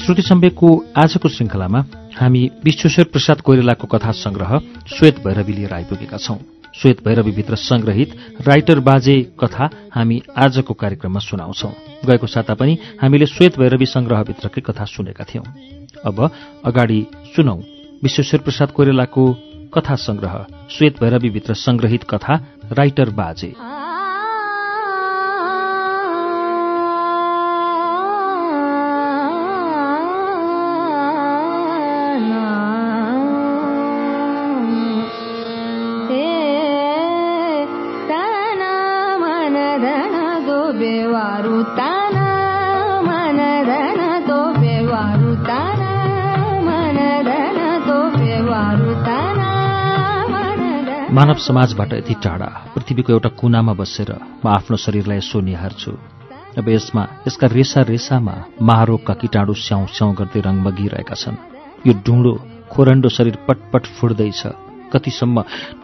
श्रुति सम्वेकको आजको श्रृङ्खलामा हामी विश्वेश्वर प्रसाद कोइरालाको कथा संग्रह श्वेत भैरवी लिएर आइपुगेका छौं। श्वेत भैरवीभित्र संग्रहित राइटर बाजे कथा हामी आजको कार्यक्रममा सुनाउँछौ। गएको साता पनि हामीले श्वेत भैरवी संग्रहभित्रकै कथा सुनेका थियौं। अब अगाडि सुनौ विश्वेश्वर प्रसाद कोइरालाको कथा संग्रह श्वेत भैरवीभित्र संग्रहित कथा राइटर बाजे। मानव समाजबाट यति टाढा पृथ्वीको एउटा कुनामा बसेर म आफ्नो शरीरलाई यसो निहार्छु अब यसमा यसका रेसा रेसामा महारोगका किटाणु स्याउ स्याउ गर्दै रङ बगिरहेका छन्। यो डुँडो खोरन्डो शरीर पटपट फुट्दैछ। कतिसम्म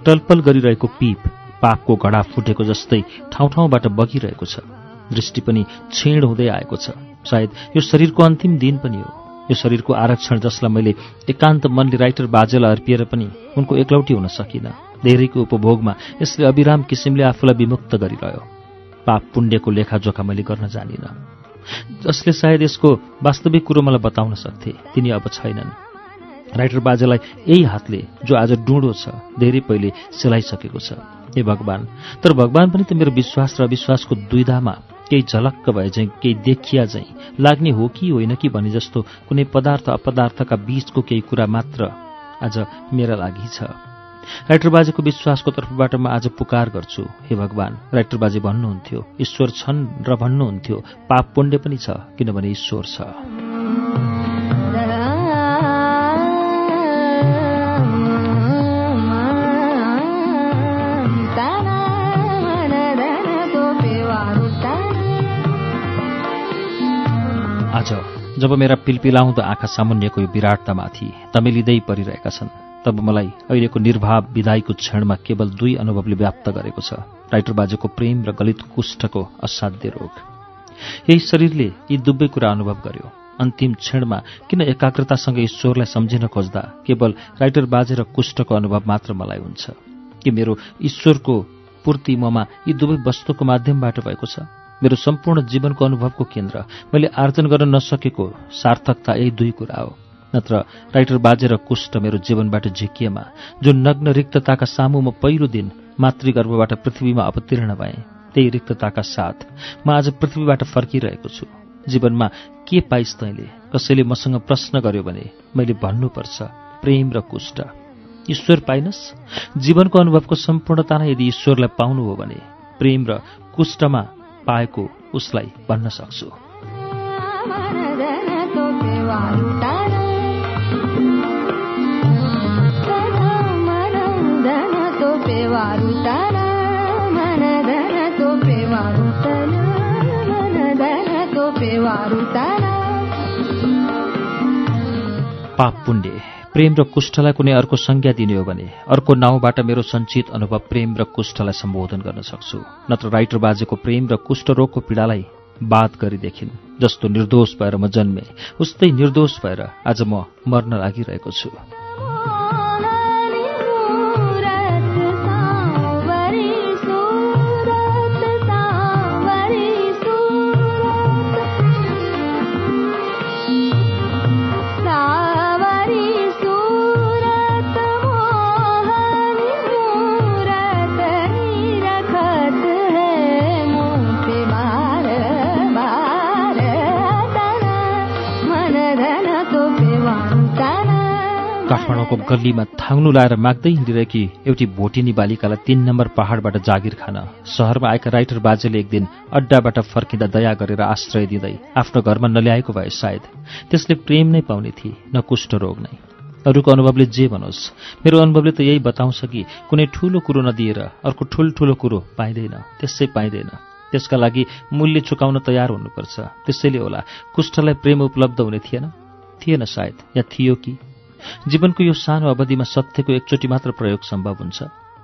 टलपल गरिरहेको पीप पापको घडा फुटेको जस्तै ठाउँ ठाउँबाट बगिरहेको छ। दृष्टि पनि क्षीण हुँदै आएको छ। सायद यो शरीरको अन्तिम दिन पनि हो। यो शरीरको आरक्षण जसलाई मैले एकान्त मनले राइटर बाजेलाई अर्पिएर पनि उनको एकलौटी हुन सकिनँ। धेरैको उपभोगमा यसले अविराम किसिमले आफूलाई विमुक्त गरिरह्यो। पाप पुण्यको लेखाजोखा मैले गर्न जानिनँ। जसले सायद यसको वास्तविक कुरो मलाई बताउन सक्थे तिनी अब छैनन्। राइटर बाजेलाई यही हातले जो आज डुँडो छ धेरै पहिले सेलाइसकेको छ। हे भगवान् तर भगवान् पनि त मेरो विश्वास र अविश्वासको दुविधामा केही झलक्क भए चाहिँ केही देखिया चाहिँ लाग्ने हो कि होइन कि भने जस्तो कुनै पदार्थ अपदार्थका बीचको केही कुरा मात्र आज मेरा लागि छ। राइटर बाजेको विश्वासको तर्फबाट म आज पुकार गर्छु। हे भगवान् राइटर बाजे भन्नुहुन्थ्यो ईश्वर छन् र भन्नुहुन्थ्यो पाप पुण्य पनि छ किनभने ईश्वर छ। जब मेरा पिलपिलाउँदो आँखा सामुन्यको यो विराटतामाथि तमेलिँदै परिरहेका छन् तब मलाई अहिलेको निर्भाव विदाईको क्षणमा केवल दुई अनुभवले व्याप्त गरेको छ राइटर बाजेको प्रेम र गलित कुष्ठको असाध्य रोग। यही शरीरले यी दुवै कुरा अनुभव गर्यो। अन्तिम क्षणमा किन एकाग्रतासँग ईश्वरलाई सम्झिन खोज्दा केवल राइटर बाजे र कुष्ठको अनुभव मात्र मलाई हुन्छ? कि मेरो ईश्वरको पूर्ति ममा यी दुवै वस्तुको माध्यमबाट भएको छ? मेरो सम्पूर्ण जीवनको अनुभवको केन्द्र। मैले आर्जन गर्न नसकेको सार्थकता यही दुई कुरा हो। नत्र राइटर बाजे र कुष्ठ मेरो जीवनबाट झिकिएमा जुन नग्न रिक्तताका सामु म पहिलो दिन मातृगर्भबाट पृथ्वीमा अवतीर्ण भएँ। त्यही रिक्तताका साथ म आज पृथ्वीबाट फर्किरहेको छु। जीवनमा के पाइस् तैँले? कसैले मसँग प्रश्न गर्यो भने मैले भन्नुपर्छ प्रेम र कुष्ठ। ईश्वर पाइनस्? जीवनको अनुभवको सम्पूर्णता नै यदि ईश्वरलाई पाउनु हो भने प्रेम र कुष्ठमा पाएको उसलाई भन्न सक्छु। पाप पुण्य। प्रेम र कुष्ठलाई कुनै अर्को संज्ञा दिने हो भने अर्को नाउँबाट मेरो सञ्चित अनुभव प्रेम र कुष्ठलाई सम्बोधन गर्न सक्छु। नत्र राइटर बाजेको प्रेम र कुष्ठ रोगको पीडालाई बात गरिदेखिन् जस्तो निर्दोष भएर म जन्मे उस्तै निर्दोष भएर आज म मर्न लागिरहेको छु। काठमाडौँको गल्लीमा थाङ्नु लाएर माग्दै हिँडिरहेकी एउटी भोटिनी बालिकालाई तीन नम्बर पहाडबाट जागिर खान सहरमा आएका राइटर बाजेले एक दिन अड्डाबाट फर्किँदा दया गरेर आश्रय दिँदै आफ्नो घरमा नल्याएको भए सायद त्यसले प्रेम नै पाउने थिए न कुष्ठ रोग नै। अरूको अनुभवले जे भनोस् मेरो अनुभवले त यही बताउँछ कि कुनै ठूलो कुरो नदिएर अर्को ठुल्ठुलो कुरो पाइँदैन त्यसै पाइँदैन। त्यसका लागि मूल्य चुकाउन तयार हुनुपर्छ। त्यसैले होला कुष्ठलाई प्रेम उपलब्ध हुने थिएन? थिएन सायद या थियो कि? जीवनको यो सानो अवधिमा सत्यको एकचोटि मात्र प्रयोग सम्भव हुन्छ।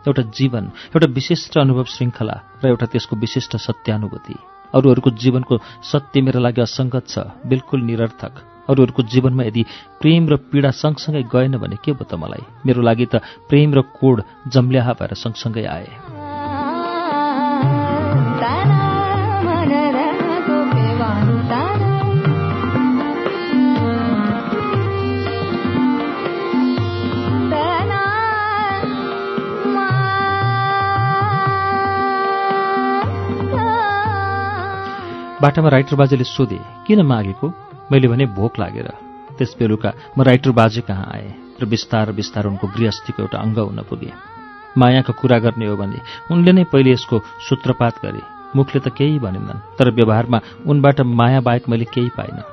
एउटा जीवन एउटा विशिष्ट अनुभव श्रृङ्खला र एउटा त्यसको विशिष्ट सत्यानुभूति। अरूहरूको जीवनको सत्य मेरो लागि असङ्गत छ बिल्कुल निरर्थक। अरूहरूको जीवनमा यदि प्रेम र पीडा सँगसँगै गएन भने के भयो त मलाई? मेरो लागि त प्रेम र कोड जम्ल्याहा भएर सँगसँगै आए। बाटामा राइटर बाजेले सोधे किन मागेको? मैले भने भोक लागेर। त्यस बेलुका म राइटर बाजे कहाँ आएँ र बिस्तार बिस्तार उनको गृहस्थीको एउटा अङ्ग हुन पुगे। मायाको कुरा गर्ने हो भने उनले नै पहिले यसको सूत्रपात गरे। मुखले त केही भनेनन् तर व्यवहारमा उनबाट माया बाहेक मैले केही पाइनँ।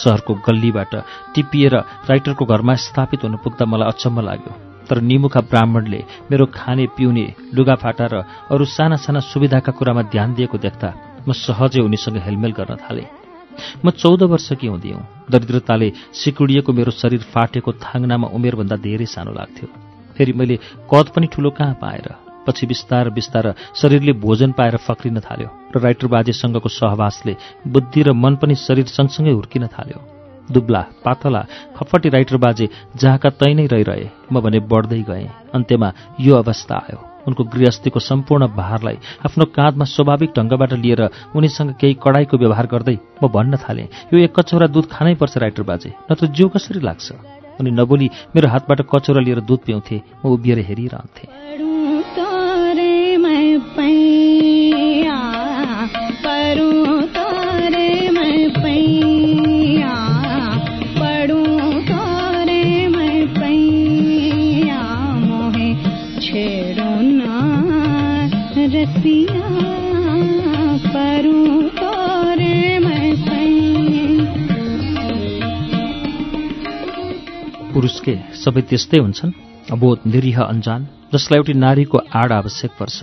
सहरको गल्लीबाट टिपिएर राइटरको घरमा स्थापित हुनु पुग्दा मलाई अचम्म लाग्यो। तर निमुखा ब्राह्मणले मेरो खाने पिउने लुगाफाटा र अरू साना साना सुविधाका कुरामा ध्यान दिएको देख्दा म सहजै उनीसँग हेलमेल गर्न थालेँ। म चौध वर्षकी हुँदियौँ दरिद्रताले सिकुडिएको मेरो शरीर फाटेको थाङ्नामा उमेरभन्दा धेरै सानो लाग्थ्यो। फेरि मैले कद पनि ठुलो कहाँ पाएर पछि बिस्तार बिस्तार शरीरले भोजन पाएर फक्रिन थाल्यो र राइटर बाजेसँगको सहवासले बुद्धि र मन पनि शरीर सँगसँगै हुर्किन थाल्यो। दुब्ला पातला खफटी राइटर बाजे जहाँका तै नै रहिरहे म भने बढ्दै गएँ। अन्त्यमा यो अवस्था आयो। उनको गृहस्थीको सम्पूर्ण भारलाई आफ्नो काँधमा स्वाभाविक ढङ्गबाट लिएर उनीसँग केही कडाईको व्यवहार गर्दै म भन्न थालेँ यो एक कचौरा दुध खानै पर्छ राइटर बाजे। नत्र जिउ कसरी लाग्छ? उनी नबोली मेरो हातबाट कचौरा लिएर दुध पिउँथे म उभिएर हेरिरहन्थेँ। रसिया पढूं तोरे मैं पैया पुरुष के सबै त्यस्तै हुन्छन्। अबोध निरीह अन्जान जसलाई एउटी नारीको आड आवश्यक पर्छ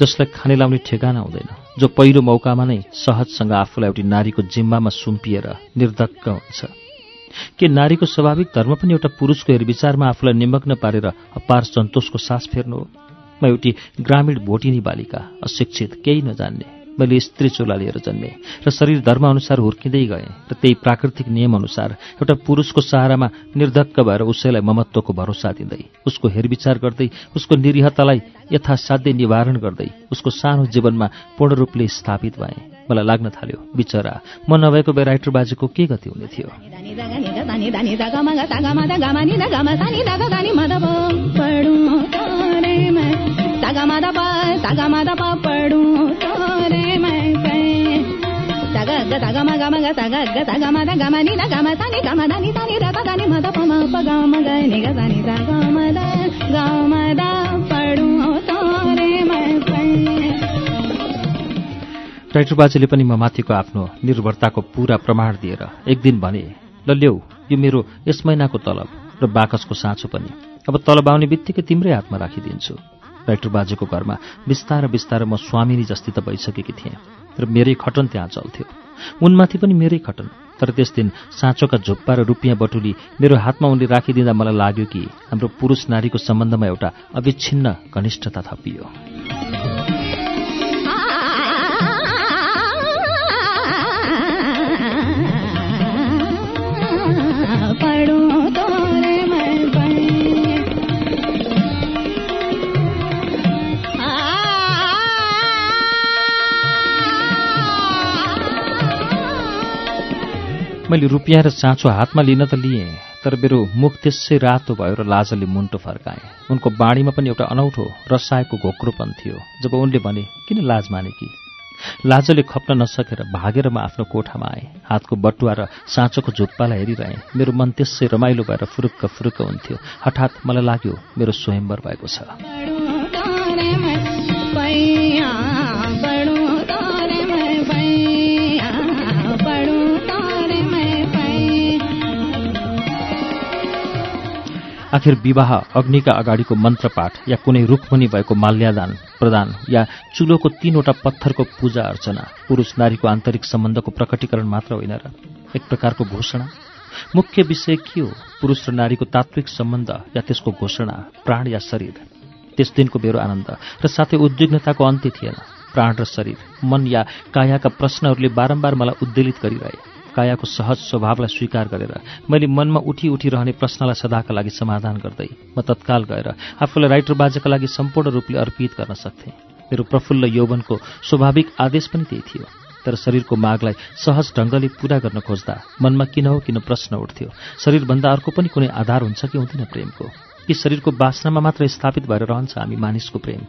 जसलाई खाने लाउने ठेगाना हुँदैन जो पहिलो मौकामा नै सहजसँग आफूलाई एउटी नारीको जिम्मामा सुम्पिएर निर्धक्क हुन्छ। के नारीको स्वाभाविक धर्म पनि एउटा पुरुषको हेरविचारमा आफूलाई निमग्न पारेर अपार सन्तोषको सास फेर्नु हो? म एउटी ग्रामीण भोटिनी बालिका अशिक्षित केही नजान्ने। मैले स्त्री चोला लिएर जन्मेँ र शरीर धर्मअनुसार हुर्किँदै गएँ र त्यही प्राकृतिक नियमअनुसार एउटा पुरुषको सहारामा निर्धक्क भएर उसैलाई ममत्वको भरोसा दिँदै उसको हेरविचार गर्दै उसको निरीहतालाई यथासाध्य निवारण गर्दै उसको सानो जीवनमा पूर्ण रूपले स्थापित भएँ। मलाई लाग्न थाल्यो बिचरा म नभएको भए राइटर बाजेको के गति हुने थियो गामा राइटर बाजेले पनि म माथिको आफ्नो निर्भरताको पूरा प्रमाण दिएर एक दिन भने ल यो मेरो यस महिनाको तलब र बाकसको साँचो पनि। अब तलब आउने बित्तिकै तिम्रै हातमा राखिदिन्छु राइटर बाजेको घरमा बिस्तार बिस्तार म स्वामिनी जस्ती त भइसकेकी थिएँ र मेरै खटन त्यहाँ चल्थ्यो उनमाथि पनि मेरै खटन। तर त्यस दिन साँचोका झुप्पा र रुपियाँ बटुली मेरो हातमा उनले राखिदिँदा मलाई लाग्यो कि हाम्रो पुरुष नारीको सम्बन्धमा एउटा अविच्छिन्न घनिष्ठता थपियो। मैले रुपियाँ र चाँचो हातमा लिन त लिएँ तर मेरो मुख त्यसै रातो भयो र लाजले मुन्टो फर्काएँ। उनको बाणीमा पनि एउटा अनौठो रसाएको घोक्रोपन थियो जब उनले भने किन लाज माने कि लाजले खप्न नसकेर भागेर म आफ्नो कोठामा आएँ। हातको बटुवा र साँचोको झुप्पालाई हेरिरहेँ। मेरो मन त्यसै रमाइलो भएर फुरुक्क फुरुक्क हुन्थ्यो। हठात मलाई लाग्यो मेरो स्वयम्वर भएको छ। आखिर विवाह अग्निका अगाडिको मन्त्रपाठ या कुनै रुखमुनि भएको माल्यादान प्रदान या चुलोको तीनवटा पत्थरको पूजा अर्चना पुरुष नारीको आन्तरिक सम्बन्धको प्रकटीकरण मात्र होइन र एक प्रकारको घोषणा। मुख्य विषय के हो? पुरुष र नारीको तात्विक सम्बन्ध या त्यसको घोषणा प्राण या शरीर? त्यस दिनको मेरो आनन्द र साथै उद्विग्नताको अन्त्य थिएन। प्राण र शरीर मन या कायाका प्रश्नहरूले बारम्बार मलाई उद्वेलित गरिरहे। कायाको सहज स्वभावलाई स्वीकार गरेर मैले मनमा उठी उठिरहने प्रश्नलाई सदाका लागि समाधान गर्दै म तत्काल गएर आफूलाई राइटर बाजेका लागि सम्पूर्ण रूपले अर्पित गर्न सक्थेँ। मेरो प्रफुल्ल यौवनको स्वाभाविक आदेश पनि त्यही थियो। तर शरीरको मागलाई सहज ढङ्गले पूरा गर्न खोज्दा मनमा किन हो किन प्रश्न उठ्थ्यो? शरीरभन्दा अर्को पनि कुनै आधार हुन्छ कि हुँदैन प्रेमको? कि शरीरको बासनामा मात्र स्थापित भएर रहन्छ हामी मानिसको प्रेम।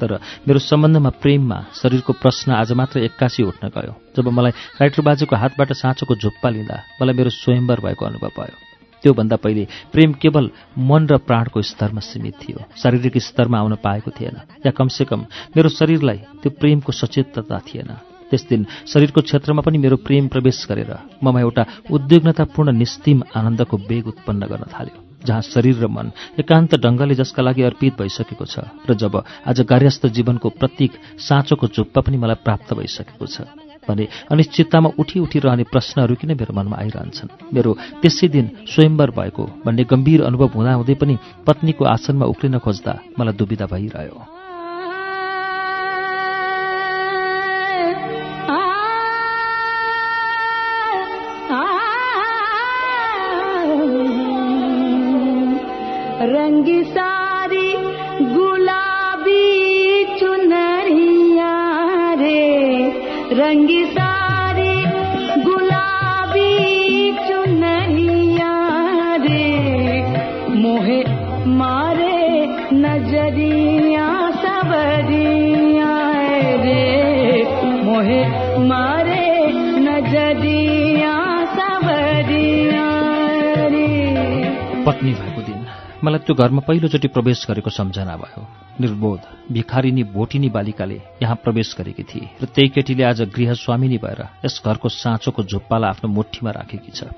तर मेरो सम्बन्धमा प्रेममा शरीरको प्रश्न आज मात्र एक्कासी उठ्न गयो। जब मलाई राइटर बाजेको हातबाट साँचोको झुप्पा लिँदा मलाई मेरो स्वयम्वर भएको अनुभव भयो। त्योभन्दा पहिले प्रेम केवल मन र प्राणको स्तरमा सीमित थियो। शारीरिक स्तरमा आउन पाएको थिएन। या कमसेकम मेरो शरीरलाई त्यो प्रेमको सचेतता थिएन। त्यस दिन शरीरको क्षेत्रमा पनि मेरो प्रेम प्रवेश गरेर ममा एउटा उद्विग्नतापूर्ण निस्तिम आनन्दको वेग उत्पन्न गर्न थाल्यो। जहाँ शरीर र मन एकान्त ढङ्गले जसका लागि अर्पित भइसकेको छ र जब आज कार्यस्थ जीवनको प्रतीक साँचोको झुप्पा पनि मलाई प्राप्त भइसकेको छ भने अनिश्चिततामा उठी उठिरहने प्रश्नहरू किन मेरो मनमा आइरहन्छन्? मेरो त्यसै दिन स्वयम्वर भएको भन्ने गम्भीर अनुभव हुँदाहुँदै पनि पत्नीको आसनमा उक्लिन खोज्दा मलाई दुविधा भइरह्यो। सारी गुलाबी चुनरिया रे रंग सारी मलाई त्यो घरमा पहिलोचोटि प्रवेश गरेको सम्झना भयो। निर्बोध भिखारिनी भोटिनी बालिकाले यहाँ प्रवेश गरेकी थिए र त्यही केटीले आज गृहस्वामिनी भएर यस घरको साँचोको झुप्पालाई आफ्नो मुठीमा राखेकी छ।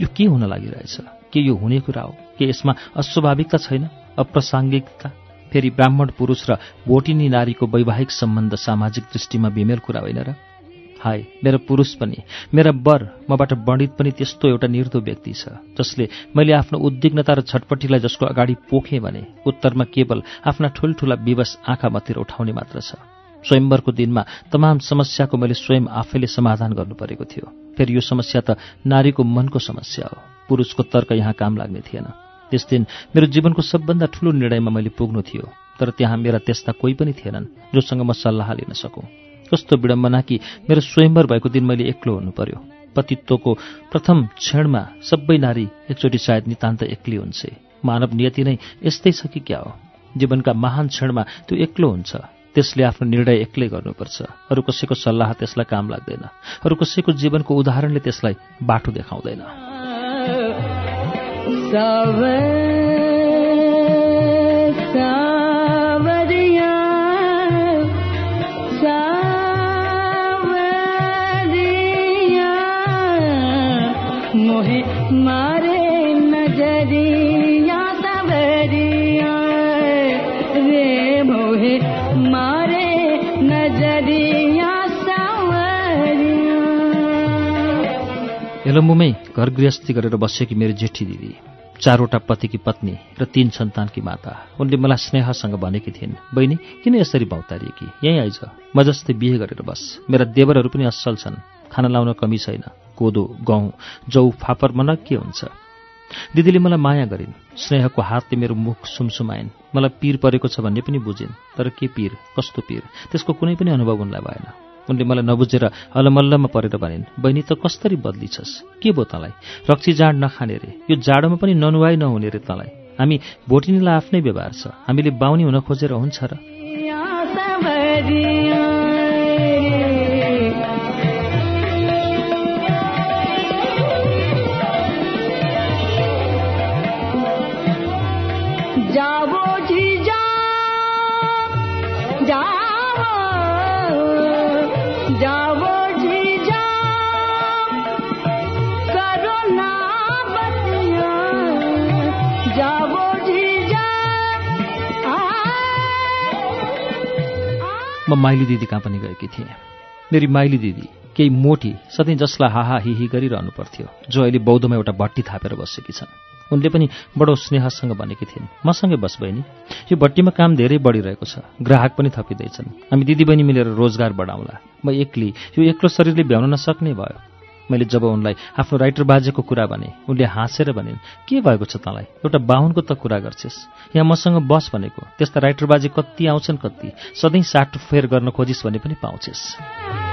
यो के हुन लागिरहेछ? के यो हुने कुरा हो? के यसमा अस्वाभाविकता छैन? अप्रासङ्गिकता? फेरि ब्राह्मण पुरुष र भोटिनी नारीको वैवाहिक सम्बन्ध सामाजिक दृष्टिमा बेमेल कुरा होइन र? हाय मेरो पुरुष पनि मेरा वर मबाट वर्णित पनि त्यस्तो एउटा निर्दो व्यक्ति छ जसले मैले आफ्नो उद्विग्नता र छटपट्टिलाई जसको अगाडि पोखेँ भने उत्तरमा केवल आफ्ना ठुल्ठुला विवश आँखा मतिर उठाउने मात्र छ। स्वयम्वरको दिनमा तमाम समस्याको मैले स्वयं आफैले समाधान गर्नु परेको थियो। फेरि यो समस्या त नारीको मनको समस्या हो। पुरुषको तर्क यहाँ काम लाग्ने थिएन। त्यस दिन मेरो जीवनको सबभन्दा ठूलो निर्णयमा मैले पुग्नु थियो तर त्यहाँ मेरा त्यस्ता कोही पनि थिएनन् जोसँग म सल्लाह लिन सकौँ। कस्तो विडम्बना कि मेरो स्वयम्वर भएको दिन मैले एक्लो हुनु पर्यो। पतित्वको प्रथम क्षणमा सबै नारी एकचोटि सायद नितान्त एक्लै हुन्छे। मानव नियति नै यस्तै छ कि क्या हो? जीवनका महान क्षणमा त्यो एक्लो हुन्छ। त्यसले आफ्नो निर्णय एक्लै गर्नुपर्छ। अरू कसैको सल्लाह त्यसलाई काम लाग्दैन। अरू कसैको जीवनको उदाहरणले त्यसलाई बाटो देखाउँदैन। एलम्बुमै घर गृहस्थी गरेर बसेकी मेरो जेठी दिदी चारवटा पतिकी पत्नी र तीन सन्तानकी माता उनले मलाई स्नेहसँग भनेकी थिइन् बहिनी किन यसरी भौतारिएकी? यहीँ आइज। म जस्तै बिहे गरेर बस। मेरा देवरहरू पनि असल छन्। खाना लाउन कमी छैन। कोदो गहुँ जौ फापर मन के हुन्छ? दिदीले मलाई माया गरिन्। स्नेहको हातले मेरो मुख सुमसुमाइन्। मलाई पीर परेको छ भन्ने पनि बुझिन्। तर के पीर? कस्तो पीर? त्यसको कुनै पनि अनुभव उनलाई भएन। उनले मलाई नबुझेर अलमल्लमा परेर भनिन् बहिनी त कसरी बदलिछस्? के भयो तँलाई? रक्सी जाँड नखाने रे। यो जाडोमा पनि ननुवाई नहुने रे तँलाई। हामी भोटिनीलाई आफ्नै व्यवहार छ। हामीले बाहुनी हुन खोजेर हुन्छ र। जा म माइली दिदी कहाँ पनि गएकी थिएँ। मेरी माइली दिदी केही मोटी सधैँ जसलाई हाहा हिही गरिरहनु पर्थ्यो जो अहिले बौद्धमा एउटा भट्टी थापेर बसेकी छन्। उनले पनि बडो स्नेहसँग भनेकी थिइन् मसँगै बस बहिनी यो भट्टीमा काम धेरै बढिरहेको छ ग्राहक पनि थपिँदैछन्। हामी दिदीबहिनी मिलेर रोजगार बढाउँला। म एक्लै यो एक्लो शरीरले भ्याउन नसक्ने भयो। मैले जब उनलाई आफ्नो राइटर बाजेको कुरा भने उनले हाँसेर भनिन् के भएको छ तँलाई? एउटा बाहुनको त कुरा गर्छेस्। यहाँ मसँग बस भनेको त्यस्ता राइटर बाजे कति आउँछन् कति सधैँ साटफेर गर्न खोजिस् भने पनि पाउँछेस्।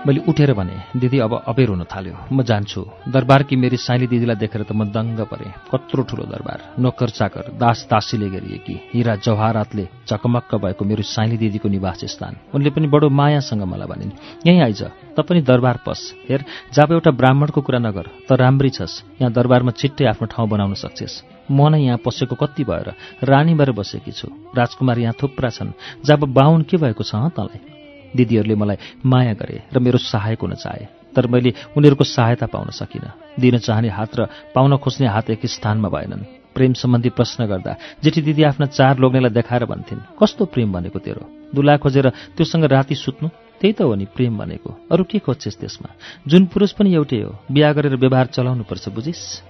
मैले उठेर भने दिदी अब अबेर हुन थाल्यो। म जान्छु। दरबारकी मेरी साइली दिदीलाई देखेर त म दङ्ग परेँ। कत्रो ठुलो दरबार। नोकर चाकर दास दासीले गरिएकी हिरा जवाहरातले चकमक्क भएको मेरो साइली दिदीको निवास स्थान। उनले पनि बडो मायासँग मलाई भनिन् यहीँ आइज त पनि दरबार पस। हेर जब एउटा ब्राह्मणको कुरा नगर त राम्री छस्। यहाँ दरबारमा छिट्टै आफ्नो ठाउँ बनाउन सक्छेस्। म नै यहाँ पसेको कति भएर रानी भएर बसेकी छु। राजकुमार यहाँ थुप्रा छन्। जब बाहुन के भएको छ तँलाई? दिदीहरूले मलाई माया गरे र मेरो सहायक हुन चाहे तर मैले उनीहरूको सहायता पाउन सकिनँ। दिन चाहने हात र पाउन खोज्ने हात एक स्थानमा भएनन्। प्रेम सम्बन्धी प्रश्न गर्दा जेठी दिदी आफ्ना चार लोग्नेलाई देखाएर भन्थिन् कस्तो प्रेम भनेको तेरो? दुला खोजेर त्योसँग राति सुत्नु? त्यही त हो नि प्रेम भनेको। अरू के खोज्छेस् त्यसमा? जुन पुरुष पनि एउटै हो बिहा गरेर व्यवहार चलाउनु पर्छ बुझिस्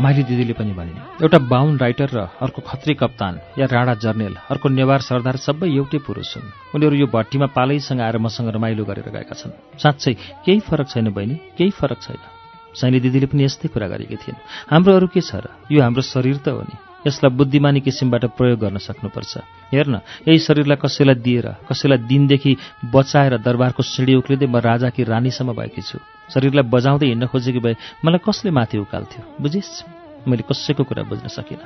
माइली दिदीले पनि भनिन् एउटा बाहुन राइटर र अर्को खत्री कप्तान या राणा जर्नेल अर्को नेवार सरदार सबै एउटै पुरुष हुन्। उनीहरू यो भट्टीमा पालैसँग आएर मसँग रमाइलो गरेर गएका छन्। साँच्चै केही फरक छैन बहिनी केही फरक छैन। साइली दिदीले पनि यस्तै कुरा गरेकी थिइन्। हाम्रो अरू के छ र? यो हाम्रो शरीर त हो नि। यसलाई बुद्धिमानी किसिमबाट प्रयोग गर्न सक्नुपर्छ। हेर्न यही शरीरलाई कसैलाई दिएर कसैलाई दिनदेखि बचाएर दरबारको सिँढी उक्लिँदै म राजा कि रानीसम्म भएकी छु। शरीरलाई बजाउँदै हिँड्न खोजेकी भए मलाई कसले माथि उकाल्थ्यो? बुझिस्? मैले कसैको कुरा बुझ्न सकिनँ।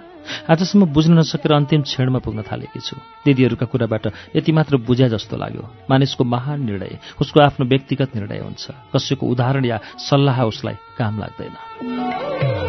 आजसम्म बुझ्न नसकेर अन्तिम क्षणमा पुग्न थालेकी छु। दिदीहरूका कुराबाट यति मात्र बुझ्या जस्तो लाग्यो। मानिसको महान निर्णय उसको आफ्नो व्यक्तिगत निर्णय हुन्छ। कसैको उदाहरण या सल्लाह उसलाई काम लाग्दैन।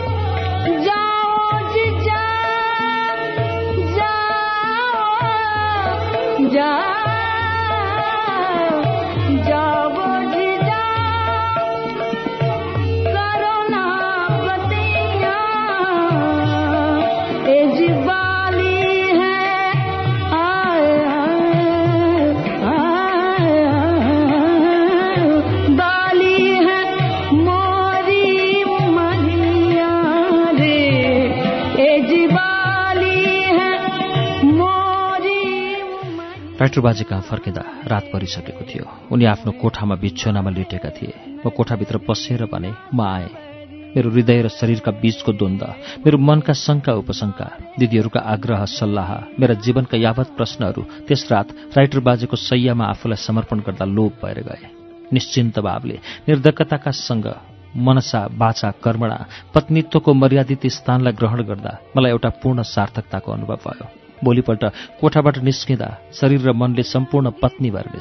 मनिया राइटर बाजे कहाँ फर्किँदा रात परिसकेको थियो। उनी आफ्नो कोठामा बिछोनामा लेटेका थिए। म कोठाभित्र पसेर भने म आएँ। मेरो हृदय र शरीरका बीचको द्वन्द मेरो मनका शङ्का उपशङ्का दिदीहरूका आग्रह सल्लाह मेरा जीवनका यावत प्रश्नहरू त्यस रात राइटर बाजेको सैयामा आफूलाई समर्पण गर्दा लोभ भएर गए। निश्चिन्त भावले निर्धकताका सँग मनसा बाचा कर्मणा पत्नीत्वको मर्यादित स्थानलाई ग्रहण गर्दा मलाई एउटा पूर्ण सार्थकताको अनुभव भयो। भोलिपल्ट कोठाबाट निस्किँदा शरीर र मनले सम्पूर्ण पत्नी भएर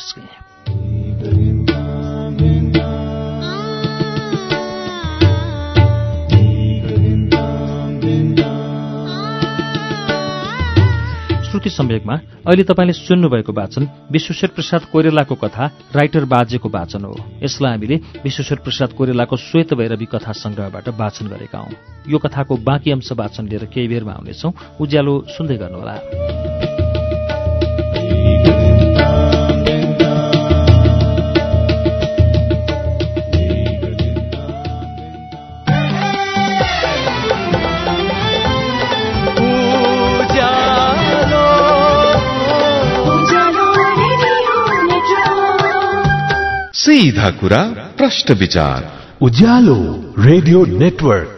श्रुति सम्वेकमा अहिले तपाईँले सुन्नुभएको वाचन विश्वेश्वर प्रसाद कोइरेलाको कथा राइटर बाजेको वाचन हो। यसलाई हामीले विश्वेश्वर प्रसाद कोइरेलाको श्वेत भैरवी कथा संग्रहबाट वाचन गरेका हौं। यो कथाको बाँकी अंश वाचन लिएर केही बेरमा आउनेछौ। उज्यालो सुन्दै गर्नुहोला। सीधा कुरा प्रश्न विचार। Ujyaalo radio network.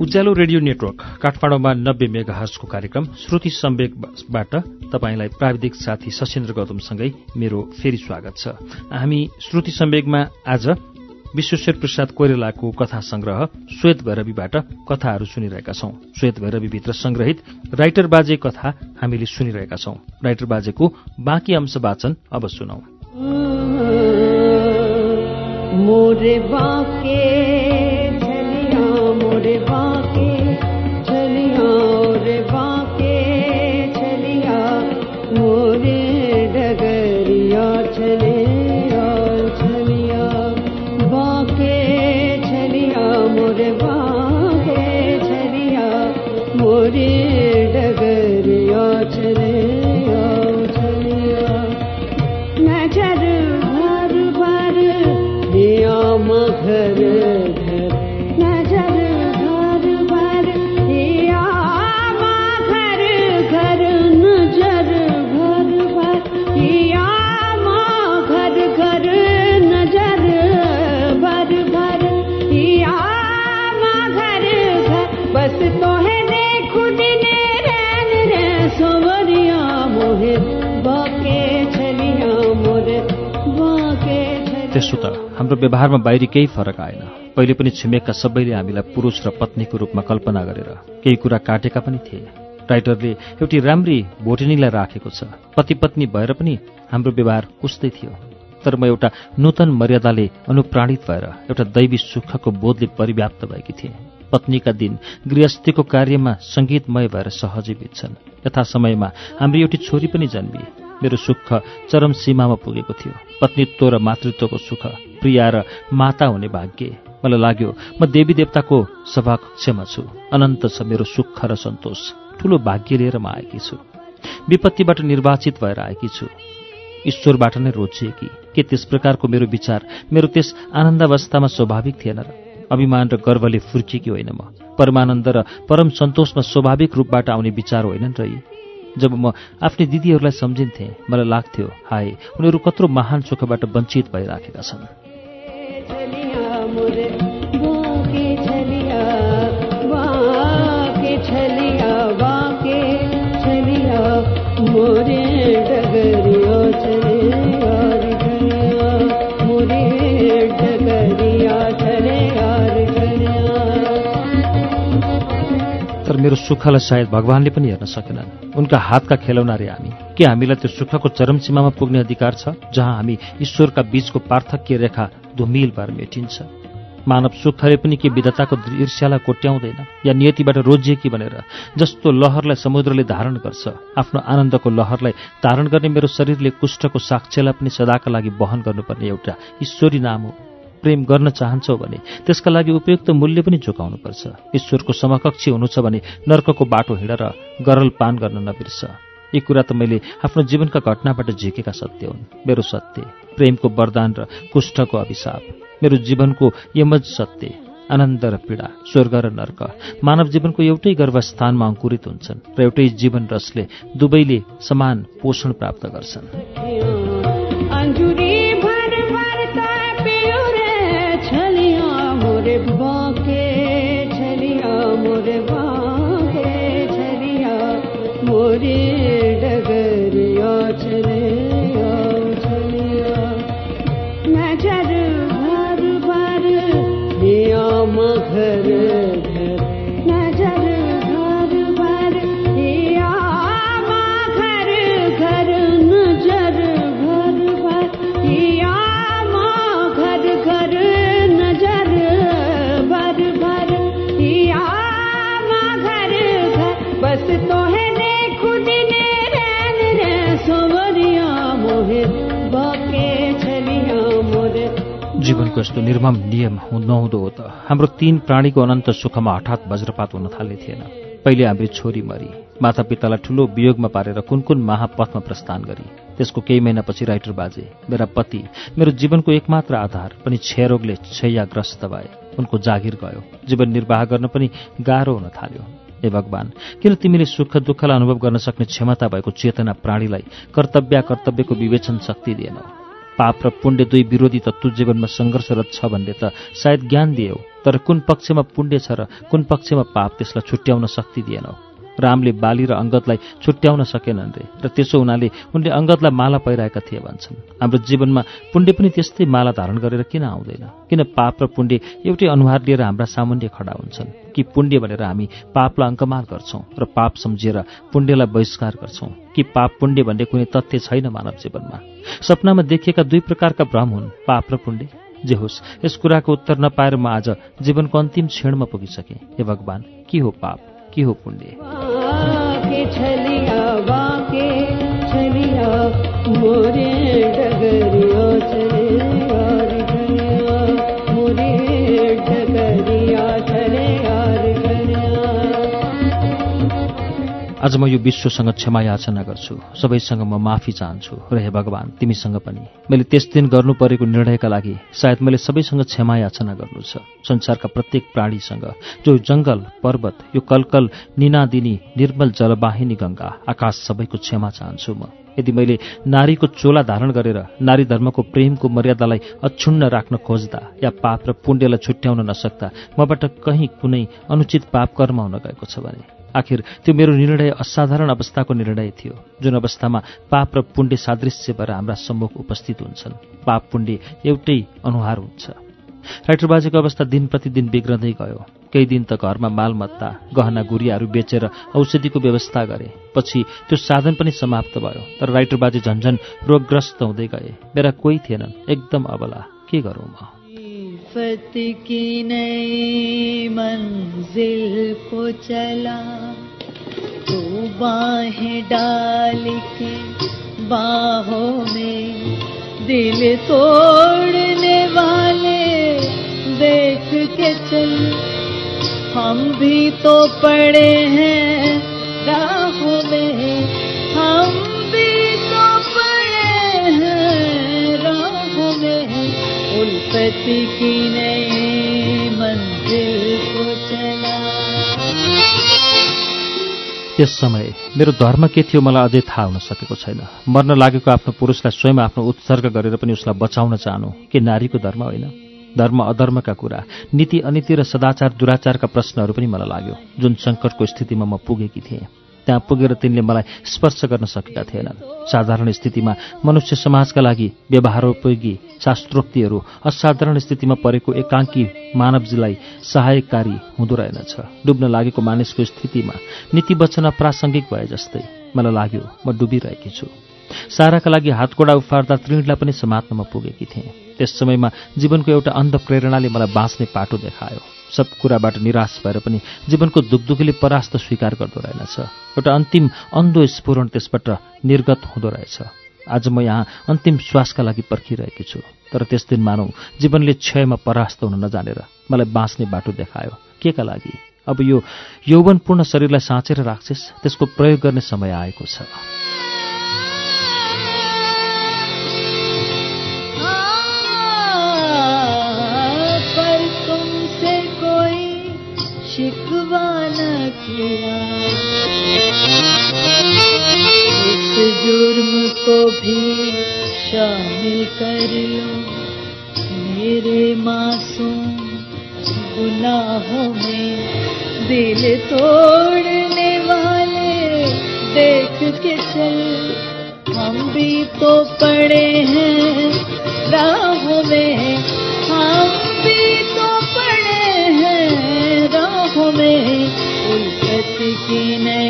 Ujyaalo radio network काठमाडौँमा नब्बे मेगाहर्सको कार्यक्रम श्रुति सम्वेकबाट तपाईँलाई प्राविधिक साथी सशेन्द्र गौतमसँगै मेरो फेरि स्वागत छ। हामी श्रुति सम्वेगमा आज विश्वेश्वर प्रसाद कोइरालाको कथा संग्रह श्वेत भैरवीबाट कथाहरू सुनिरहेका छौं। श्वेत भैरवीभित्र संग्रहित राइटर बाजे कथा हामीले सुनिरहेका छौं। राइटर बाजेको बाँकी अंश वाचन अब सुनौ। मोरे बाके व्यवहारमा बाहिरी केही फरक आएन। पहिले पनि छिमेकका सबैले हामीलाई पुरुष र पत्नीको रूपमा कल्पना गरेर केही कुरा काटेका पनि थिए। राइटरले एउटी राम्री भोटिनीलाई राखेको छ। पति पत्नी भएर पनि हाम्रो व्यवहार उस्तै थियो। तर म एउटा नूतन मर्यादाले अनुप्राणित भएर एउटा दैवी सुखको बोधले परिव्याप्त भएकी थिएँ। पत्नीका दिन गृहस्थीको कार्यमा सङ्गीतमय भएर सहजै बित्छन् यथा समयमा हाम्रो एउटी छोरी पनि जन्मी। मेरो सुख चरम सीमामा पुगेको थियो। पत्नीत्व र मातृत्वको सुख प्रिया र माता हुने भाग्य। मलाई लाग्यो म देवी देवताको सभाकक्षमा छु। अनन्त छ मेरो सुख र सन्तोष। ठूलो भाग्य लिएर म आएकी छु। विपत्तिबाट निर्वाचित भएर आएकी छु। ईश्वरबाट नै रोजिएकी के त्यस प्रकारको मेरो विचार मेरो त्यस आनन्दावस्थामा स्वाभाविक थिएन र अभिमान र गर्वले फुर्किएकी होइन म। परमानन्द र परम सन्तोषमा स्वाभाविक रूपबाट आउने विचार होइनन् र यी जब म आफ्नै दिदीहरूलाई सम्झिन्थेँ मलाई लाग्थ्यो हाय उनीहरू कत्रो महान सुखबाट वञ्चित भइराखेका छन्। मोरे मेरो सुखलाई सायद भगवानले पनि हेर्न सकेनन्। उनका हातका खेलौना रे हामी। के हामीलाई त्यो सुखको चरम सीमामा पुग्ने अधिकार छ जहाँ हामी ईश्वरका बीचको पार्थक्य रेखा धुमिल भएर मेटिन्छ? मानव सुखले पनि के विधताको ईर्ष्यालाई कोट्याउँदैन या नियतिबाट रोजिएकी भनेर जस्तो लहरलाई समुद्रले धारण गर्छ आफ्नो आनन्दको लहरलाई धारण गर्ने मेरो शरीरले कुष्ठको साक्ष्यलाई पनि सदाका लागि वहन गर्नुपर्ने एउटा ईश्वरी नाम हो। प्रेम गर्न चाहन्छौ भने त्यसका लागि उपयुक्त मूल्य पनि चुकाउनुपर्छ ईश्वरको समकक्षी हुनु छ भने नर्कको बाटो हिँडेर गरल पान गर्न नबिर्स। यी कुरा त मैले आफ्नो जीवनका घटनाबाट झिकेका सत्य हुन्। मेरो सत्य प्रेमको वरदान र कुष्ठको अभिशाप। मेरो जीवनको यमज सत्य आनन्द र पीडा स्वर्ग र नर्क। मानव जीवनको एउटै गर्भस्थानमा अङ्कुरित हुन्छन् र एउटै जीवन रसले दुवैले समान पोषण प्राप्त गर्छन्। मोरे डगरिया छलिया छलिया नजर भर भर दिया मघर यस्तो निर्मम नियम नहुँदो हो त। हाम्रो तीन प्राणीको अनन्त सुखमा हठात वज्रपात हुन थाल्ने थिएन। पहिले हाम्रो छोरी मरी। मातापितालाई ठूलो वियोगमा पारेर कुन कुन महापथमा प्रस्थान गरी। त्यसको केही महिनापछि राइटर बाजे मेरा पति मेरो जीवनको एकमात्र आधार पनि क्षयरोगले क्षयग्रस्त भए। उनको जागिर गयो। जीवन निर्वाह गर्न पनि गाह्रो हुन थाल्यो। हे भगवान किन तिमीले सुख दुःखलाई अनुभव गर्न सक्ने क्षमता भएको चेतना प्राणीलाई कर्तव्य कर्तव्यको विवेचन शक्ति दिएनौ? पाप र पुण्य दुई विरोधी तत्व जीवनमा सङ्घर्षरत छ भन्ने त सायद ज्ञान दियौ तर कुन पक्षमा पुण्य छ र कुन पक्षमा पाप त्यसलाई छुट्याउन शक्ति दिएनौ रामले बाली र अङ्गतलाई छुट्याउन सकेनन् रे। र त्यसो हुनाले उनले अङ्गतलाई माला पहिराएका थिए भन्छन्। हाम्रो जीवनमा पुण्य पनि त्यस्तै माला धारण गरेर किन आउँदैन? किन पाप र पुण्य एउटै अनुहार लिएर हाम्रा सामुन्य खडा हुन्छन्? कि पुण्य भनेर हामी पापलाई अङ्कमाल गर्छौँ र पाप सम्झिएर पुण्यलाई बहिष्कार गर्छौँ? कि पाप पुण्य भन्ने कुनै तथ्य छैन मानव जीवनमा? सपनामा देखिएका दुई प्रकारका भ्रम हुन् पाप र पुण्य जे होस् यस कुराको उत्तर नपाएर म आज जीवनको अन्तिम क्षणमा पुगिसकेँ। हे भगवान् के हो पाप? के हो पुण्य मोरे डगरिया चले आज म यो विश्वसँग क्षमा याचना गर्छु। सबैसँग म माफी चाहन्छु। र हे भगवान् तिमीसँग पनि। मैले त्यस दिन गर्नु परेको निर्णयका लागि सायद मैले सबैसँग क्षमा याचना गर्नु छ। संसारका प्रत्येक प्राणीसँग जो जङ्गल पर्वत यो कलकल निनादिनी निर्मल जलवाहिनी गङ्गा आकाश सबैको क्षमा चाहन्छु म। यदि मैले नारीको चोला धारण गरेर नारी धर्मको प्रेमको मर्यादालाई अक्षुण्ण राख्न खोज्दा या पाप र पुण्यलाई छुट्याउन नसक्दा मबाट कहीँ कुनै अनुचित पाप कर्म हुन गएको छ भने। आखिर त्यो मेरो निर्णय असाधारण अवस्थाको निर्णय थियो जुन अवस्थामा पाप र पुण्य सादृश्य भएर हाम्रा सम्मुख उपस्थित हुन्छन्। पाप पुण्य एउटै अनुहार हुन्छ। राइटर बाजेको अवस्था दिन प्रतिदिन बिग्रँदै गयो। केही दिन त घरमा मालमत्ता गहना गुरियाहरू बेचेर औषधिको व्यवस्था गरे। पछि त्यो साधन पनि समाप्त भयो तर राइटर बाजे झन्झन रोगग्रस्त हुँदै गए। मेरा कोही थिएनन्। एकदम अबला। के गरौँ म? फत की नई मंजिल को चला। तो बाहें डाल के बाहों में दिल तोड़ने वाले देख के चल। हम भी तो पड़े हैं त्यस समय मेरो धर्म के थियो मलाई अझै थाहा हुन सकेको छैन। मर्न लागेको आफ्नो पुरुषलाई स्वयं आफ्नो उत्सर्ग गरेर पनि उसलाई बचाउन चाहनु के नारीको धर्म होइन। धर्म अधर्मका कुरा नीति अनीति र सदाचार दुराचारका प्रश्नहरू पनि मलाई लाग्यो जुन सङ्कटको स्थितिमा म पुगेकी थिएँ। त्यहाँ पुगेर तिनले मलाई स्पर्श गर्न सकेका थिएनन्। साधारण स्थितिमा मनुष्य समाजका लागि व्यवहारोपयोगी शास्त्रोक्तिहरू असाधारण स्थितिमा परेको एकाङ्की मानवजीलाई सहायकारी हुँदो रहेनछ। डुब्न लागेको मानिसको स्थितिमा नीति वचन अप्रासङ्गिक भए जस्तै मलाई लाग्यो म डुबिरहेकी छु। साराका लागि हातकोडा उफार्दा तृणलाई पनि समात्न म पुगेकी थिएँ। त्यस समयमा जीवनको एउटा अन्ध प्रेरणाले मलाई बाँच्ने पाटो देखायो। सब कुराबाट निराश भएर पनि जीवनको दुखदुखीले परास्त स्वीकार गर्दो रहेनछ। एउटा अन्तिम अन्धो स्फुरण त्यसबाट निर्गत हुँदो रहेछ। आज म यहाँ अन्तिम श्वासका लागि पर्खिरहेकी छु तर त्यस दिन मानौ जीवनले क्षयमा परास्त हुन नजानेर मलाई बाँच्ने बाटो देखायो। के का लागि? अब यो यौवनपूर्ण शरीरलाई साँचेर राख्छेस त्यसको प्रयोग गर्ने समय आएको छ। को भी शामिल कर लो। मेरे मासूम गुनाहों में दिल तोड़ने वाले देख के चल। हम भी तो पड़े हैं राहों में। हम भी तो पड़े हैं राहों में। उल्फत की नई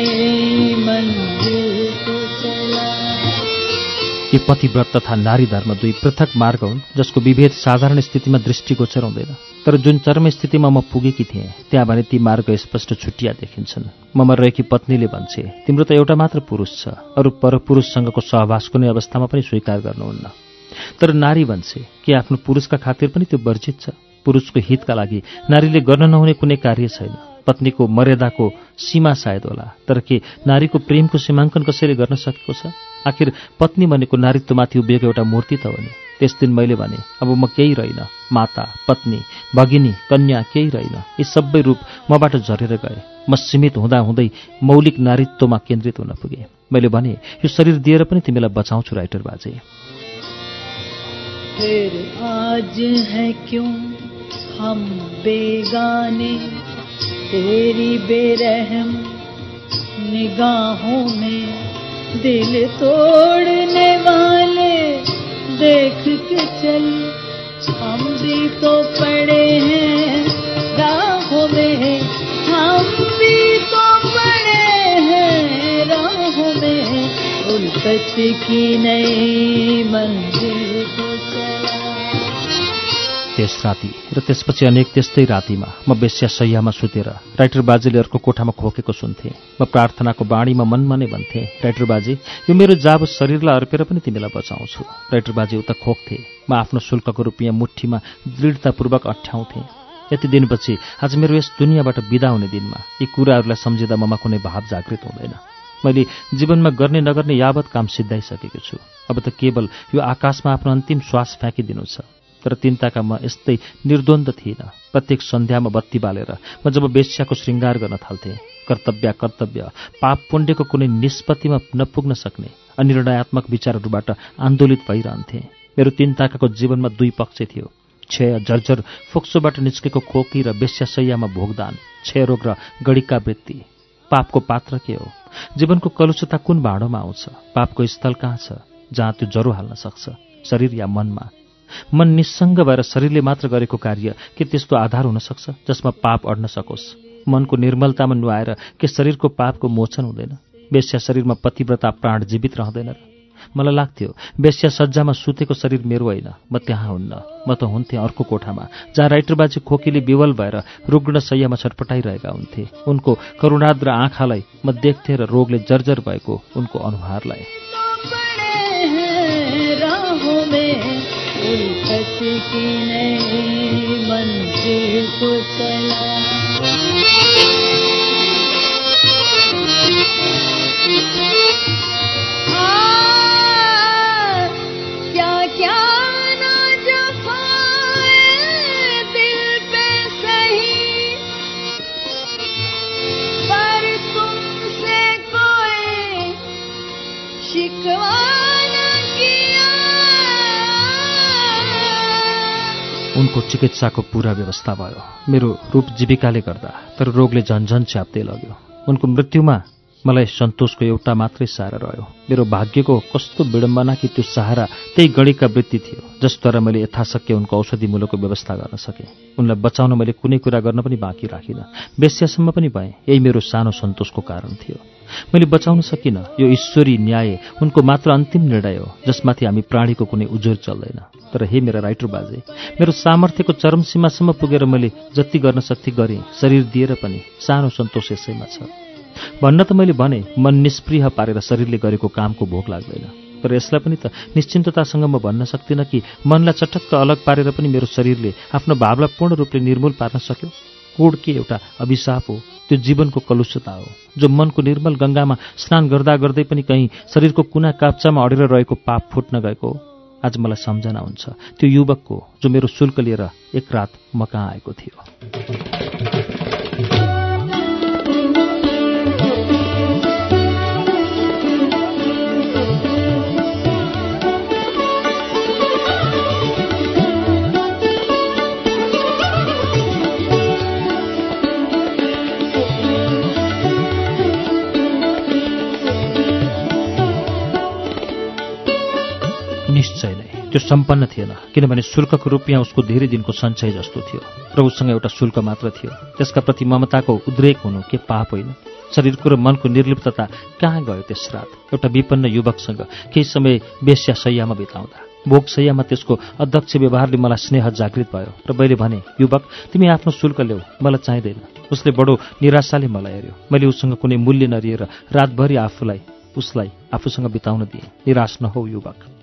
यी पतिव्रत तथा नारी धर्म दुई पृथक मार्ग हुन् जसको विभेद साधारण स्थितिमा दृष्टिगोचर हुँदैन तर जुन चरम स्थितिमा म पुगेकी थिएँ त्यहाँ भने ती मार्ग स्पष्ट छुट्टिया देखिन्छन्। ममा रहेकी पत्नीले भन्छे तिम्रो त एउटा मात्र पुरुष छ अरू परपुरुषसँगको सहवास कुनै अवस्थामा पनि स्वीकार गर्नुहुन्न तर नारी भन्छे कि आफ्नो पुरुषका खातिर पनि त्यो वर्जित छ? पुरुषको हितका लागि नारीले गर्न नहुने कुनै कार्य छैन। पत्नीको मर्यादाको सीमा सायद होला। तर के नारीको प्रेमको सीमाङ्कन कसैले गर्न सकेको छ? आखिर पत्नी भनेको नारीत्वमाथि उभिएको एउटा मूर्ति त हो नि। त्यस दिन मैले भने अब म केही रहेन। माता पत्नी भगिनी कन्या केही रहेन। यी सबै रूप मबाट झरेर गए। म सीमित हुँदा हुँदै मौलिक नारीत्वमा केन्द्रित हुन पुगे। मैले भने यो शरीर दिएर पनि तिमीलाई बचाउँछु राइटर बाजे। फिर आज है क्यों? हम बेगाने तेरी बेरहम निगाहों में दिल तोड़ने वाले देख के चल। हम भी तो पड़े हैं राहों में। हम भी तो पड़े हैं राहों में। उल्फत की नई मंजिल को चला। त्यस राति र त्यसपछि अनेक त्यस्तै रातिमा म बेस्या सैयामा सुतेर राइटर बाजेले अर्को कोठामा खोकेको सुन्थेँ। म प्रार्थनाको बाणीमा मनमा नै भन्थेँ राइटर बाजे यो मेरो जाब शरीरलाई अर्पेर पनि तिमीलाई बचाउँछु। राइटर बाजे उता खोक्थे। म आफ्नो शुल्कको रुपियाँ मुठीमा दृढतापूर्वक अठ्याउँथेँ। यति दिनपछि आज मेरो यस दुनियाँबाट विदा हुने दिनमा यी कुराहरूलाई सम्झिँदा ममा कुनै भाव जागृत हुँदैन। मैले जीवनमा गर्ने नगर्ने यावत काम सिद्धाइसकेको छु। अब त केवल यो आकाशमा आफ्नो अन्तिम श्वास फ्याँकिदिनु छ। तर तिनताका म यस्तै निर्द्वन्द थिइनँ। प्रत्येक सन्ध्यामा बत्ती बालेर म जब बेस्याको श्रृङ्गार गर्न थाल्थेँ कर्तव्य कर्तव्य पाप पुण्यको कुनै निष्पत्तिमा नपुग्न सक्ने अनिर्णयात्मक विचारहरूबाट आन्दोलित भइरहन्थे। मेरो तिनताकाको जीवनमा दुई पक्ष थियो। क्षय जर्जर फोक्सोबाट निस्केको खोकी र बेस्यासैयामा भोगदान क्षयरोग र गणिका वृत्ति। पापको पात्र के हो? जीवनको कलुषता कुन भाँडोमा आउँछ? पापको स्थल कहाँ छ जहाँ त्यो जरो हाल्न सक्छ? शरीर या मनमा? मन निस्सङ्ग भएर शरीरले मात्र गरेको कार्य के त्यस्तो आधार हुन सक्छ जसमा पाप अड्न सकोस्? मनको निर्मलतामा नुहाएर के शरीरको पापको मोचन हुँदैन? वेश्या शरीरमा पतिव्रता प्राण जीवित रहँदैन र। मलाई लाग्थ्यो वेश्या सज्जामा सुतेको शरीर मेरो होइन म त्यहाँ हुन्न म त हुन्थेँ अर्को कोठामा जहाँ राइटरबाजी खोकीले विवल भएर रुग्ण शैयामा छटपटाइरहेका हुन्थे। उनको करुणाद्र आँखालाई म देख्थेँ र रोगले जर्जर भएको उनको अनुहारलाई। सकती नहीं मंदिर मन्त्रि चिकित्साको पूरा व्यवस्था भयो। मेरो रूप जीविकाले गर्दा तर रोगले झन्झन च्याप्दै लग्यो। उनको मृत्युमा मलाई सन्तोषको एउटा मात्रै सहारा रह्यो। मेरो भाग्यको कस्तो विडम्बना कि त्यो सहारा त्यही गणितका वृत्ति थियो जसद्वारा मैले यथाशक्य उनको औषधि मूल्यको व्यवस्था गर्न सकेँ। उनलाई बचाउन मैले कुनै कुरा गर्न पनि बाँकी राखिनँ। बेस्यासम्म पनि भएँ यही मेरो सानो सन्तोषको कारण थियो। मैले बचाउन सकिनँ। यो ईश्वरी न्याय उनको मात्र अन्तिम निर्णय हो जसमाथि हामी प्राणीको कुनै उजुर चल्दैन। तर हे मेरा राइटर बाजे। मेरो सामर्थ्यको चरम सीमासम्म पुगेर मैले जति गर्न सक्थेँ गरेँ शरीर दिएर पनि सानो सन्तोष यसैमा छ। भन्न त मैले भने मन निष्प्रिय पारेर शरीरले गरेको कामको भोग लाग्दैन। तर यसलाई पनि त निश्चिन्ततासँग म भन्न सक्दिनँ कि मनलाई चटक्क अलग पारेर पनि मेरो शरीरले आफ्नो भावलाई पूर्ण रूपले निर्मूल पार्न सक्यो। कोड के एउटा अभिशाप हो? त्यो जीवनको कलुषता हो। जो मनको निर्मल गङ्गामा स्नान गर्दा गर्दै पनि कहीँ शरीरको कुना काप्चामा अडेर रहेको पाप फुट्न गएको हो। आज मलाई सम्झना हुन्छ। त्यो युवकको जो मेरो शुल्क लिएर एक रात म कहाँ आएको थियो। त्यो सम्पन्न थिएन किनभने शुल्कको रुपियाँ उसको धेरै दिनको सञ्चय जस्तो थियो। र उसँग एउटा शुल्क मात्र थियो। त्यसका प्रति ममताको उद्रेक हुनु के पाप होइन? शरीरको र मनको निर्लिप्तता कहाँ गयो त्यस रात? एउटा विपन्न युवकसँग केही समय बेस्या शैयामा बिताउँदा। भोग त्यसको अध्यक्ष व्यवहारले मलाई स्नेह जागृत भयो र मैले भने युवक तिमी आफ्नो शुल्क ल्याऊ मलाई चाहिँदैन। उसले बडो निराशाले मलाई हेऱ्यो। मैले उसँग कुनै मूल्य नरिएर रातभरि आफूलाई उसलाई आफूसँग बिताउन दिएँ। निराश नहो युवक।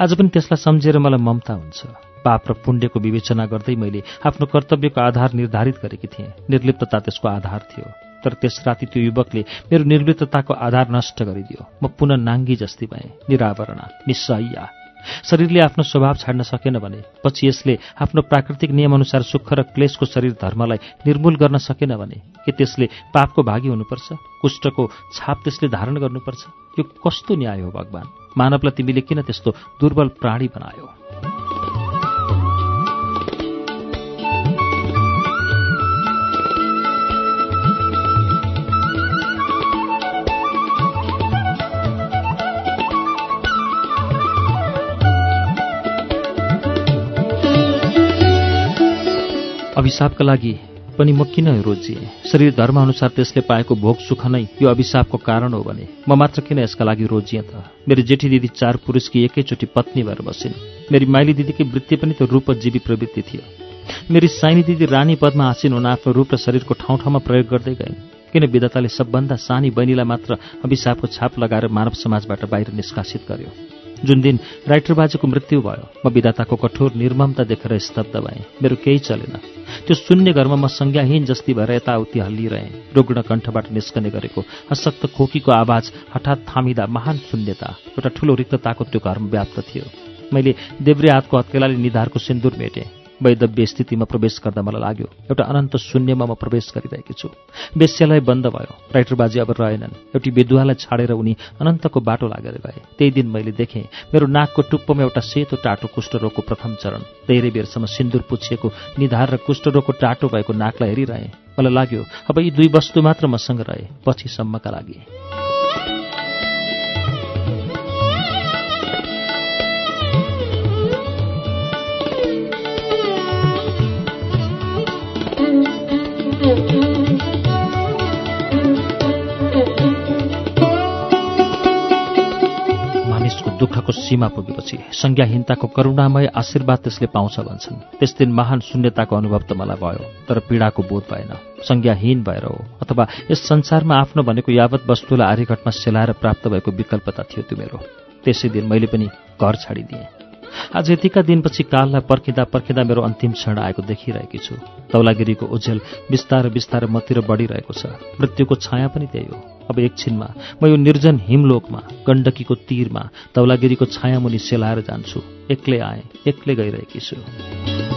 आज पनि त्यसलाई सम्झेर मलाई ममता हुन्छ। पाप र पुण्यको विवेचना गर्दै मैले आफ्नो कर्तव्यको आधार निर्धारित गरेकी थिएँ। निर्लिप्तता त्यसको आधार थियो। तर त्यस राति त्यो युवकले मेरो निर्लिप्तताको आधार नष्ट गरिदियो। म पुनः नाङ्गी जस्ती भएँ। निरावरणा निस्सह्या शरीरले आफ्नो स्वभाव छाड्न सकेन भने पछि यसले आफ्नो प्राकृतिक नियमअनुसार सुख र क्लेशको शरीर धर्मलाई निर्मूल गर्न सकेन भने के त्यसले पापको भागी हुनुपर्छ? कुष्ठको छाप त्यसले धारण गर्नुपर्छ? यो कस्तो न्याय हो भगवान्? मानवलाई तिमीले किन त्यस्तो दुर्बल प्राणी बनायो? अभिशापका लागि पनि म किन रोजिएँ शरीर धर्मअनुसार त्यसले पाएको भोग सुख नै यो अभिशापको कारण हो भने म मात्र किन यसका लागि रोजिएँ त? मेरो जेठी दिदी चार पुरुषकी एकैचोटि पत्नी भएर बसिन्। मेरी माइली दिदीकी वृत्ति पनि त रूपजीवी प्रवृत्ति थियो। मेरी साइनी दिदी रानी पदमा आसिन हुन आफ्नो रूप र शरीरको ठाउँ ठाउँमा प्रयोग गर्दै गइन्। किन विधाताले सबभन्दा सानी बहिनीलाई मात्र अभिशापको छाप लगाएर मानव समाजबाट बाहिर निष्कासित गर्यो? जुन दिन राइटर बाजेको मृत्यु भयो म विधाताको कठोर निर्ममता देखेर स्तब्ध भएँ। मेरो केही चलेन। त्यो शून्य घरमा म संज्ञाहीन जस्ती भएर यताउति हल्लिरहेँ। रुग्ण कण्ठबाट निस्कने गरेको अशक्त खोकीको आवाज हठात थामिँदा महान शून्यता एउटा ठूलो रिक्तताको त्यो घरमा व्याप्त थियो। मैले देब्रे हातको हत्केलाले निधारको सिन्दुर मेटेँ। वैदव्य स्थितिमा प्रवेश गर्दा मलाई लाग्यो एउटा अनन्त शून्यमा म प्रवेश गरिरहेकी छु। वेश्यालय बन्द भयो। राइटर बाजी अब रहेनन्। एउटी विधुवालाई छाडेर उनी अनन्तको बाटो लागेर गए। त्यही दिन मैले देखेँ मेरो नाकको टुप्पोमा एउटा सेतो टाटो कुष्ठरोगको प्रथम चरण। धेरै बेरसम्म सिन्दुर पुछिएको निधार र कुष्ठरोगको टाटो भएको नाकलाई हेरिरहेँ। मलाई लाग्यो अब यी दुई वस्तु मात्र मसँग रहे पछिसम्मका लागि। दुःखको सीमा पुगेपछि संज्ञाहीनताको करुणामय आशीर्वाद त्यसले पाउँछ भन्छन्। त्यस दिन महान शून्यताको अनुभव त मलाई भयो तर पीडाको बोध भएन। संज्ञाहीन भएर हो अथवा यस संसारमा आफ्नो भनेको यावत वस्तुलाई आर्यघटमा सेलाएर प्राप्त भएको विकल्पता थियो त्यो मेरो त्यसै दिन मैले पनि घर छाडिदिएँ। आज यतिका दिनपछि काललाई पर्खिँदा पर्खिँदा मेरो अन्तिम क्षण आएको देखिरहेकी छु। तौलागिरीको ओझेल बिस्तार बिस्तार मतिर बढिरहेको छ। मृत्युको छाया पनि त्यही हो। अब एकछिनमा म यो निर्जन हिमलोकमा गण्डकीको तीरमा तौलागिरीको छाया मुनि सेलाएर जान्छु। एक्लै आएँ एक्लै गइरहेकी छु।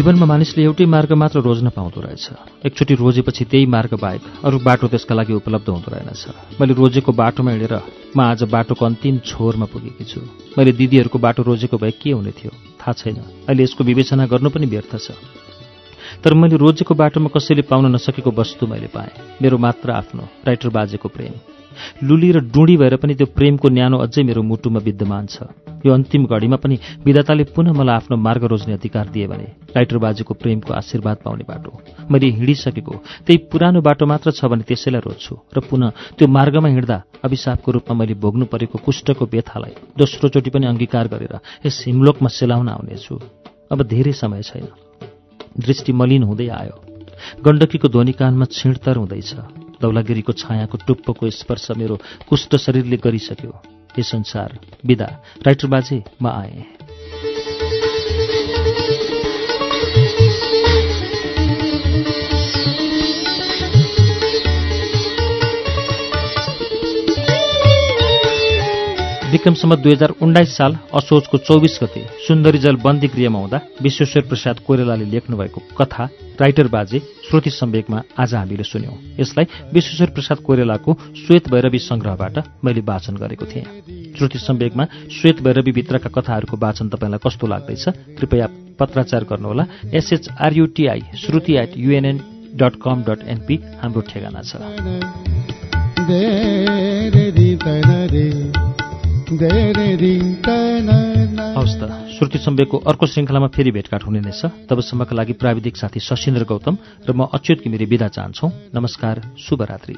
जीवनमा मानिसले एउटै मार्ग मात्र रोज्न पाउँदो रहेछ। एकचोटि रोजेपछि त्यही मार्ग बाहेक अरू बाटो त्यसका लागि उपलब्ध हुँदो रहेनछ। मैले रोजेको बाटोमा हिँडेर म आज बाटोको अन्तिम छोरमा पुगेकी छु। मैले दिदीहरूको बाटो रोजेको भए के हुने थियो? थाहा छैन। अहिले यसको विवेचना गर्नु पनि व्यर्थ छ। तर मैले रोजेको बाटोमा कसैले पाउन नसकेको वस्तु मैले पाएँ। मेरो मात्र आफ्नो राइटर बाजेको प्रेम। लुली र डुँडी भएर पनि त्यो प्रेमको न्यानो अझै मेरो मुटुमा विद्यमान छ। यो अन्तिम घडीमा पनि विधाताले पुनः मलाई आफ्नो मार्ग रोज्ने अधिकार दिए भने राइटर बाजेको प्रेमको आशीर्वाद पाउने बाटो। मैले हिँडिसकेको त्यही पुरानो बाटो मात्र छ भने त्यसैलाई रोज्छु र पुनः त्यो मार्गमा हिँड्दा अभिशापको रूपमा मैले भोग्नु परेको कुष्ठको व्यथालाई दोस्रोचोटि पनि अङ्गीकार गरेर यस हिमलोकमा सेलाउन आउनेछु। अब धेरै समय छैन। दृष्टि मलिन हुँदै आयो। गण्डकीको ध्वनि कानमा छिणतर हुँदैछ। दौलागिरीको छायाको टुप्पोको स्पर्श मेरो कुष्ठ शरीरले गरिसक्यो। हे संसार विदा राइटर बाजे म आएँ। विक्रमसम्म दुई हजार उन्नाइस साल असोजको चौबिस गते सुन्दरी जल बन्दी गृहमा हुँदा विश्वेश्वर प्रसाद कोइरालाले लेख्नुभएको कथा राइटर बाजे श्रुति सम्वेकमा आज हामीले सुन्यौं। यसलाई विश्वेश्वर प्रसाद कोइरालाको श्वेत भैरवी संग्रहबाट मैले वाचन गरेको थिएँ। श्रुति सम्वेकमा श्वेत भैरवीभित्रका कथाहरूको वाचन तपाईँलाई कस्तो लाग्दैछ कृपया पत्राचार गर्नुहोला। SHRUTI Shruti at युएनएन dot com dot NP हाम्रो ठेगाना छ। हवस् त श्रुति सम्वेकको अर्को श्रृङ्खलामा फेरि भेटघाट हुने नै छ। तबसम्मका लागि प्राविधिक साथी सशिन्द्र गौतम र म अच्युत घिमिरे विदा चाहन्छौ। नमस्कार शुभरात्रि।